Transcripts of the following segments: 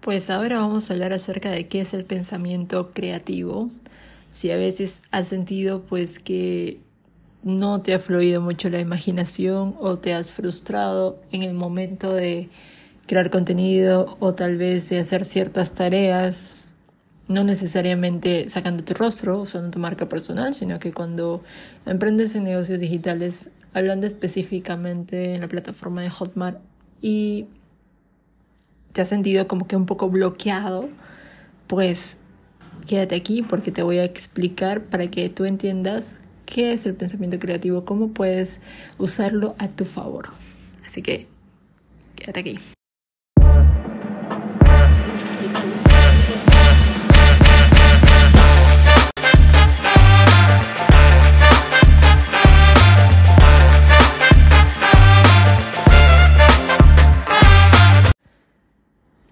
Pues ahora vamos a hablar acerca de qué es el pensamiento creativo. Si a veces has sentido pues que no te ha fluido mucho la imaginación o te has frustrado en el momento de crear contenido o tal vez de hacer ciertas tareas, no necesariamente sacando tu rostro, usando tu marca personal, sino que cuando emprendes en negocios digitales, hablando específicamente en la plataforma de Hotmart y te has sentido como que un poco bloqueado, pues quédate aquí porque te voy a explicar para que tú entiendas qué es el pensamiento creativo, cómo puedes usarlo a tu favor. Así que quédate aquí.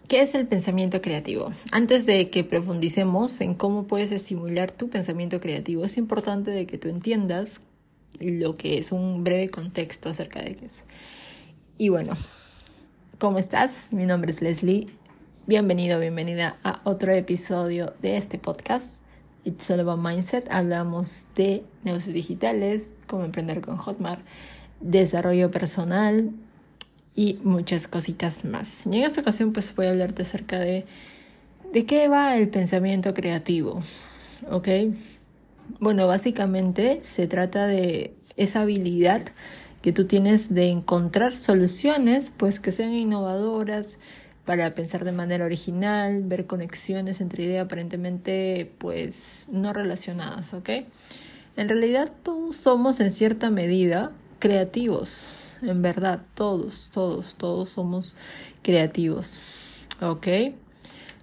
¿Qué es el pensamiento creativo? Antes de que profundicemos en cómo puedes estimular tu pensamiento creativo, es importante de que tú entiendas lo que es un breve contexto acerca de qué es. Y bueno, ¿cómo estás? Mi nombre es Leslie. Bienvenido, bienvenida a otro episodio de este podcast. It's all about mindset. Hablamos de negocios digitales, cómo emprender con Hotmart, desarrollo personal, y muchas cositas más. Y en esta ocasión pues voy a hablarte acerca de de qué va el pensamiento creativo. ¿Ok? Bueno, básicamente se trata de esa habilidad que tú tienes de encontrar soluciones pues que sean innovadoras para pensar de manera original, ver conexiones entre ideas aparentemente pues no relacionadas, ¿ok? En realidad todos somos en cierta medida creativos, en verdad, todos, todos, todos somos creativos, ¿ok?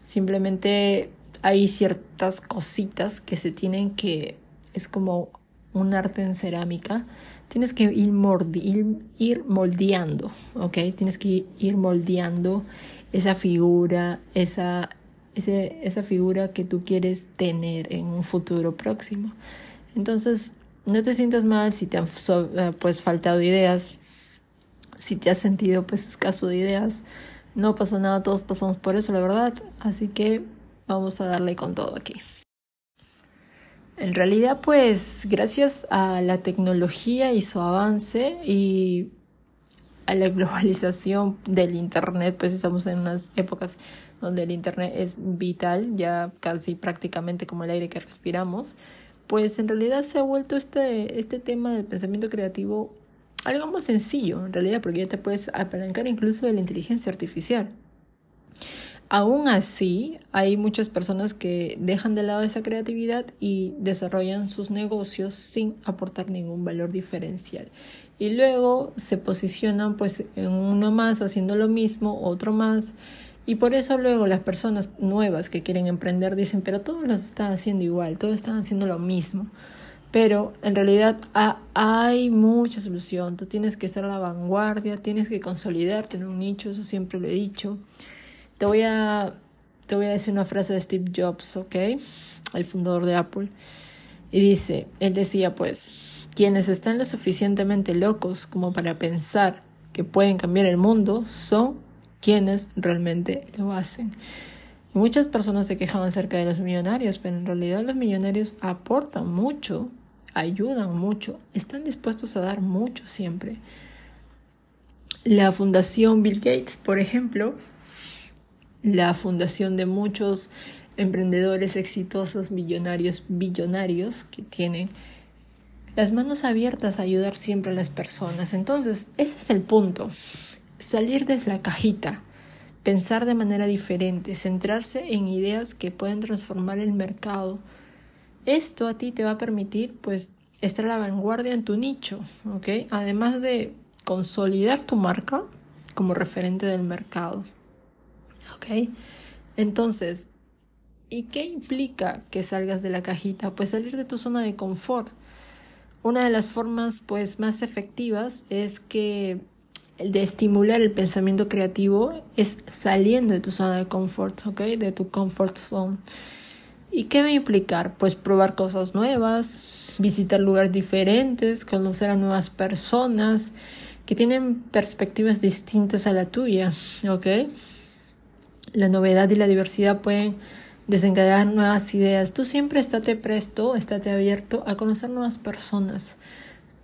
Simplemente hay ciertas cositas que se tienen que, es como un arte en cerámica, tienes que ir, ir, moldeando, ¿ok? Tienes que ir moldeando esa figura, esa, esa figura que tú quieres tener en un futuro próximo. Entonces, no te sientas mal si te han eh, pues faltado ideas, si te has sentido pues escaso de ideas, no pasa nada, todos pasamos por eso, la verdad. Así que vamos a darle con todo aquí. En realidad, pues gracias a la tecnología y su avance y a la globalización del Internet, pues estamos en unas épocas donde el Internet es vital, ya casi prácticamente como el aire que respiramos, pues en realidad se ha vuelto este, este tema del pensamiento creativo algo más sencillo en realidad, porque ya te puedes apalancar incluso de la inteligencia artificial. Aún así, hay muchas personas que dejan de lado esa creatividad y desarrollan sus negocios sin aportar ningún valor diferencial. Y luego se posicionan pues en uno más haciendo lo mismo, otro más. Y por eso luego las personas nuevas que quieren emprender dicen, pero todos los están haciendo igual, todos están haciendo lo mismo. Pero en realidad hay mucha solución. Tú tienes que estar a la vanguardia, tienes que consolidarte en un nicho, eso siempre lo he dicho. Te voy a, te voy a decir una frase de Steve Jobs, ¿ok? El fundador de Apple. Y dice, él decía pues, quienes están lo suficientemente locos como para pensar que pueden cambiar el mundo son quienes realmente lo hacen. Y muchas personas se quejan acerca de los millonarios, pero en realidad los millonarios aportan mucho ayudan mucho, están dispuestos a dar mucho siempre. La fundación Bill Gates, por ejemplo, la fundación de muchos emprendedores exitosos, millonarios, billonarios que tienen las manos abiertas a ayudar siempre a las personas. Entonces, ese es el punto. Salir desde la cajita, pensar de manera diferente, centrarse en ideas que pueden transformar el mercado, esto a ti te va a permitir pues estar a la vanguardia en tu nicho, ¿ok? Además de consolidar tu marca como referente del mercado, ¿ok? Entonces, ¿y qué implica que salgas de la cajita? Pues salir de tu zona de confort. Una de las formas pues más efectivas es que de estimular el pensamiento creativo es saliendo de tu zona de confort, ¿ok? De tu comfort zone. ¿Y qué va a implicar? Pues probar cosas nuevas, visitar lugares diferentes, conocer a nuevas personas que tienen perspectivas distintas a la tuya, ¿ok? la novedad y la diversidad pueden desencadenar nuevas ideas. Tú siempre estate presto, estate abierto a conocer nuevas personas.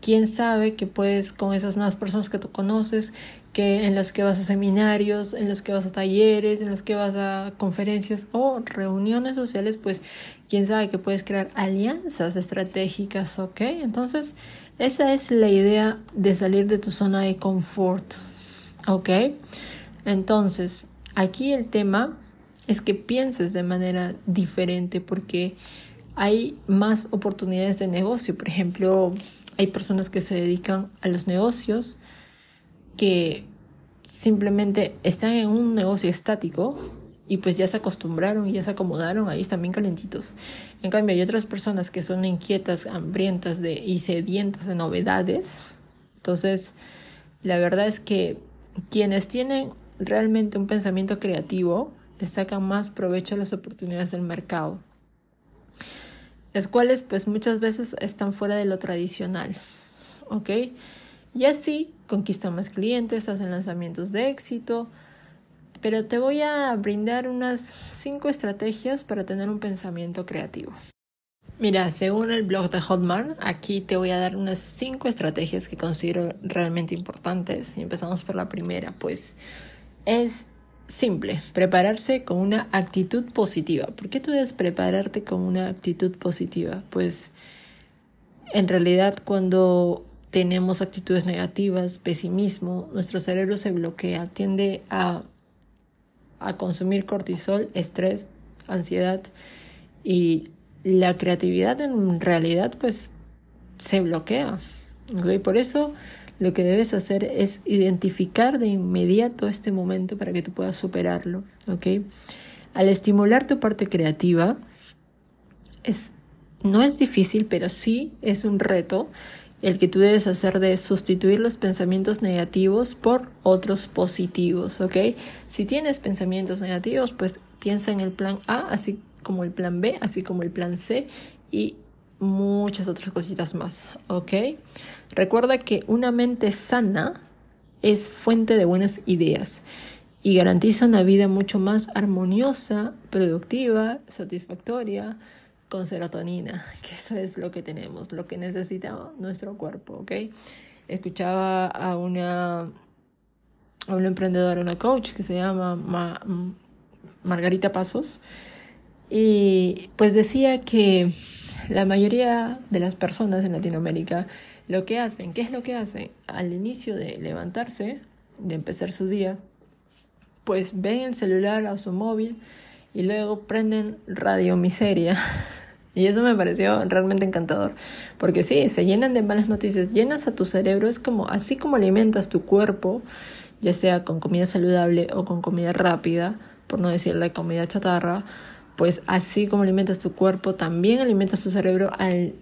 Quién sabe que puedes con esas nuevas personas que tú conoces, que en las que vas a seminarios, en los que vas a talleres, en los que vas a conferencias o reuniones sociales, pues quién sabe que puedes crear alianzas estratégicas, ¿ok? Entonces, esa es la idea de salir de tu zona de confort, ¿ok? Entonces, aquí el tema es que pienses de manera diferente porque hay más oportunidades de negocio. Por ejemplo, hay personas que se dedican a los negocios que simplemente están en un negocio estático y pues ya se acostumbraron y ya se acomodaron, ahí están bien calentitos. En cambio, hay otras personas que son inquietas, hambrientas de, y sedientas de novedades. Entonces, la verdad es que quienes tienen realmente un pensamiento creativo le sacan más provecho a las oportunidades del mercado, las cuales pues muchas veces están fuera de lo tradicional, ¿ok? Y así conquistan más clientes, hacen lanzamientos de éxito, pero te voy a brindar unas cinco estrategias para tener un pensamiento creativo. Mira, según el blog de Hotmart, aquí te voy a dar unas cinco estrategias que considero realmente importantes. Y empezamos por la primera, pues es simple, prepararse con una actitud positiva. ¿Por qué tú debes prepararte con una actitud positiva? Pues en realidad cuando tenemos actitudes negativas, pesimismo, nuestro cerebro se bloquea, tiende a, a consumir cortisol, estrés, ansiedad y la creatividad en realidad pues se bloquea. ¿okay? Por eso lo que debes hacer es identificar de inmediato este momento para que tú puedas superarlo, ¿ok? Al estimular tu parte creativa, es, no es difícil, pero sí es un reto el que tú debes hacer de sustituir los pensamientos negativos por otros positivos, ¿ok? Si tienes pensamientos negativos, pues piensa en el plan A, así como el plan B, así como el plan C y muchas otras cositas más, ¿ok? Recuerda que una mente sana es fuente de buenas ideas y garantiza una vida mucho más armoniosa, productiva, satisfactoria, con serotonina, que eso es lo que tenemos, lo que necesita nuestro cuerpo, ¿ok? Escuchaba a una, a una emprendedora, una coach que se llama Margarita Pasos, y pues decía que la mayoría de las personas en Latinoamérica lo que hacen, ¿qué es lo que hacen? Al inicio de levantarse, de empezar su día, pues ven el celular o su móvil y luego prenden radio miseria. Y eso me pareció realmente encantador, porque sí, se llenan de malas noticias, llenas a tu cerebro, es como así como alimentas tu cuerpo, ya sea con comida saludable o con comida rápida, por no decirle comida chatarra, pues así como alimentas tu cuerpo, también alimentas tu cerebro al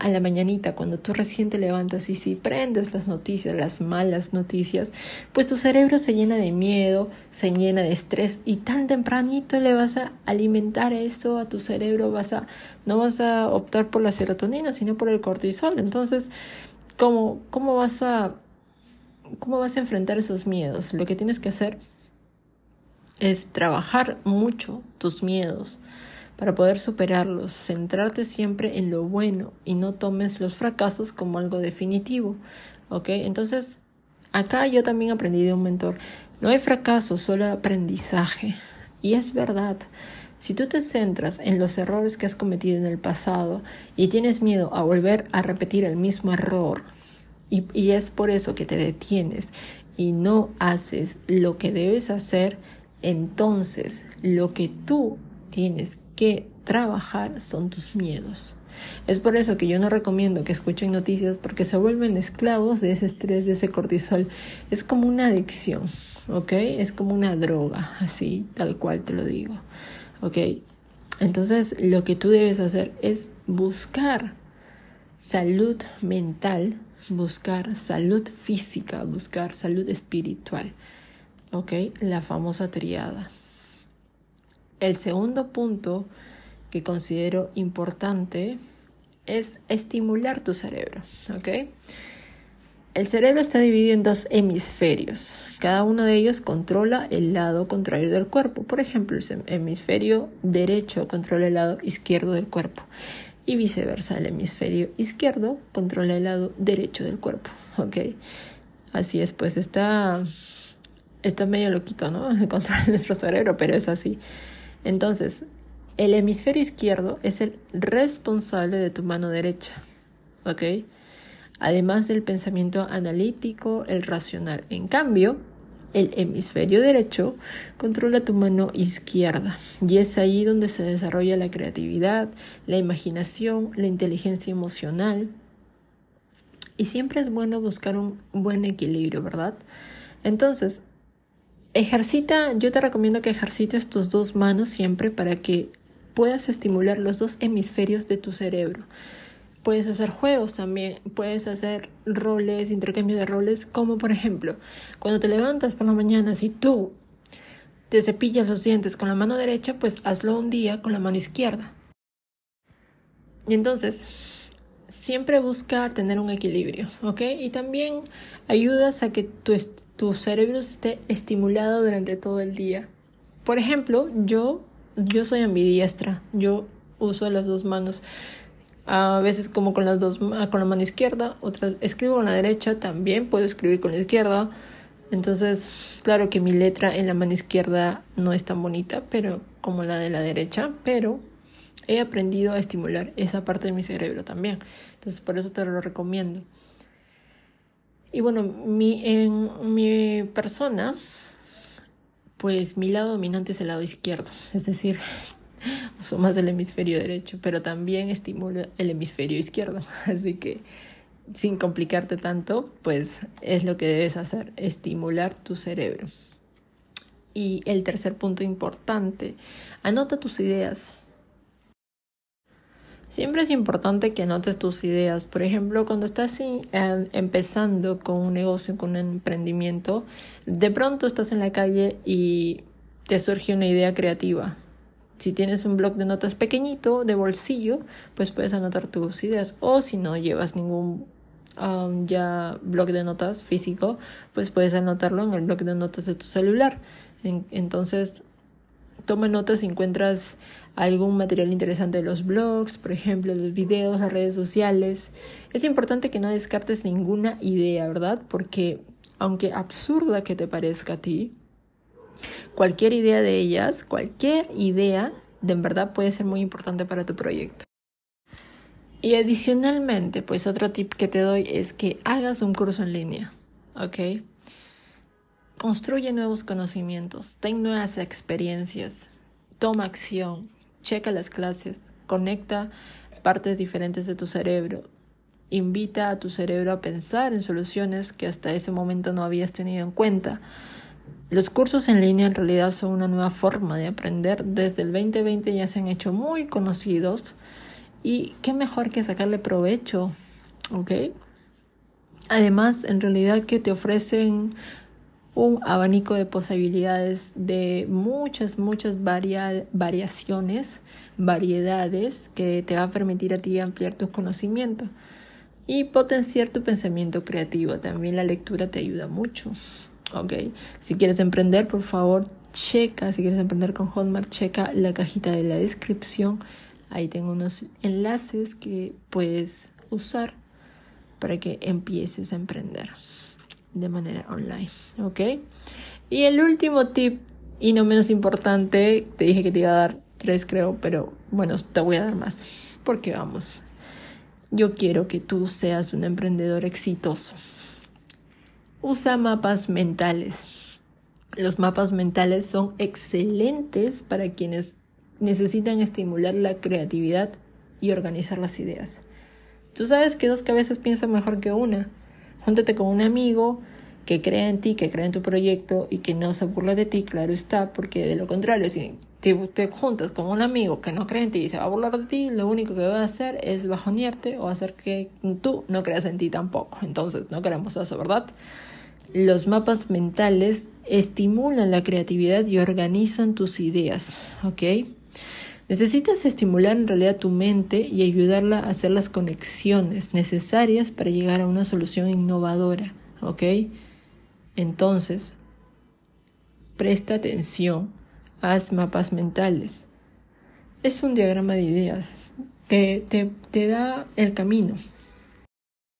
a la mañanita, cuando tú recién te levantas y si prendes las noticias, las malas noticias, pues tu cerebro se llena de miedo, se llena de estrés y tan tempranito le vas a alimentar eso a tu cerebro, vas a, no vas a optar por la serotonina, sino por el cortisol. Entonces, ¿cómo, cómo vas a, cómo vas a enfrentar esos miedos? Lo que tienes que hacer es trabajar mucho tus miedos para poder superarlos, centrarte siempre en lo bueno y no tomes los fracasos como algo definitivo. ¿Ok? Entonces, acá yo también aprendí de un mentor, no hay fracaso, solo aprendizaje. Y es verdad. Si tú te centras en los errores que has cometido en el pasado y tienes miedo a volver a repetir el mismo error, y, y, es por eso que te detienes y no haces lo que debes hacer, entonces lo que tú tienes que trabajar son tus miedos. Es por eso que yo no recomiendo que escuchen noticias porque se vuelven esclavos de ese estrés, de ese cortisol. Es como una adicción, ¿ok? Es como una droga, así, tal cual te lo digo, ¿ok? Entonces lo que tú debes hacer es buscar salud mental, buscar salud física, buscar salud espiritual, ¿ok? La famosa triada. El segundo punto que considero importante es estimular tu cerebro, ¿ok? El cerebro está dividido en dos hemisferios. Cada uno de ellos controla el lado contrario del cuerpo. Por ejemplo, el hemisferio derecho controla el lado izquierdo del cuerpo y viceversa. El hemisferio izquierdo controla el lado derecho del cuerpo. ¿Ok? Así es, pues está, está medio loquito, ¿no? El control nuestro cerebro, pero es así. Entonces, el hemisferio izquierdo es el responsable de tu mano derecha. ¿Ok? además del pensamiento analítico, el racional. En cambio, el hemisferio derecho controla tu mano izquierda y es ahí donde se desarrolla la creatividad, la imaginación, la inteligencia emocional. Y siempre es bueno buscar un buen equilibrio, ¿verdad? Entonces, ejercita, yo te recomiendo que ejercites tus dos manos siempre para que puedas estimular los dos hemisferios de tu cerebro. Puedes hacer juegos también, puedes hacer roles, intercambio de roles, como por ejemplo, cuando te levantas por la mañana, si tú te cepillas los dientes con la mano derecha, pues hazlo un día con la mano izquierda. Y entonces, siempre busca tener un equilibrio, ¿ok? Y también ayudas a que tu, tu cerebro esté estimulado durante todo el día. Por ejemplo, yo, yo soy ambidiestra, yo uso las dos manos a veces como con las dos con la mano izquierda, otras escribo con la derecha, también puedo escribir con la izquierda. Entonces, claro que mi letra en la mano izquierda no es tan bonita, pero como la de la derecha, pero he aprendido a estimular esa parte de mi cerebro también. Entonces, por eso te lo recomiendo. Y bueno, mi, en mi persona, pues mi lado dominante es el lado izquierdo, es decir, uso más el hemisferio derecho, pero también estimula el hemisferio izquierdo. Así que sin complicarte tanto, pues es lo que debes hacer, estimular tu cerebro. Y el tercer punto importante, anota tus ideas. Siempre es importante que anotes tus ideas. Por ejemplo, cuando estás em, empezando con un negocio, con un emprendimiento, de pronto estás en la calle y te surge una idea creativa si tienes un blog de notas pequeñito, de bolsillo, pues puedes anotar tus ideas. O si no llevas ningún um, ya blog de notas físico, pues puedes anotarlo en el blog de notas de tu celular. entonces, toma notas si encuentras algún material interesante de los blogs, por ejemplo, los videos, las redes sociales. Es importante que no descartes ninguna idea, ¿verdad? Porque aunque absurda que te parezca a ti, Cualquier idea de ellas, cualquier idea, de en verdad puede ser muy importante para tu proyecto. Y adicionalmente, pues otro tip que te doy es que hagas un curso en línea, ¿ok? Construye nuevos conocimientos, ten nuevas experiencias, toma acción, checa las clases, conecta partes diferentes de tu cerebro, invita a tu cerebro a pensar en soluciones que hasta ese momento no habías tenido en cuenta. Los cursos en línea en realidad son una nueva forma de aprender. Desde el 2020 ya se han hecho muy conocidos y qué mejor que sacarle provecho, ¿ok? Además, en realidad que te ofrecen un abanico de posibilidades de muchas, muchas variaciones, variedades que te va a permitir a ti ampliar tus conocimientos y potenciar tu pensamiento creativo. También la lectura te ayuda mucho. ¿ok? Si quieres emprender, por favor, checa, si quieres emprender con Hotmart, checa la cajita de la descripción. Ahí tengo unos enlaces que puedes usar para que empieces a emprender de manera online, ¿ok? Y el último tip, y no menos importante, te dije que te iba a dar tres, creo, pero bueno, te voy a dar más, porque vamos, yo quiero que tú seas un emprendedor exitoso. Usa mapas mentales. Los mapas mentales son excelentes para quienes necesitan estimular la creatividad y organizar las ideas. Tú sabes que dos cabezas piensan mejor que una. Júntate con un amigo que crea en ti, que crea en tu proyecto y que no se burla de ti, claro está, porque de lo contrario, si te, juntas con un amigo que no cree en ti y se va a burlar de ti, lo único que va a hacer es bajonearte o hacer que tú no creas en ti tampoco. Entonces, no queremos eso, ¿verdad? Los mapas mentales estimulan la creatividad y organizan tus ideas, ¿ok? Necesitas estimular en realidad tu mente y ayudarla a hacer las conexiones necesarias para llegar a una solución innovadora, ¿ok? Entonces, presta atención, haz mapas mentales. Es un diagrama de ideas, te, te, te da el camino,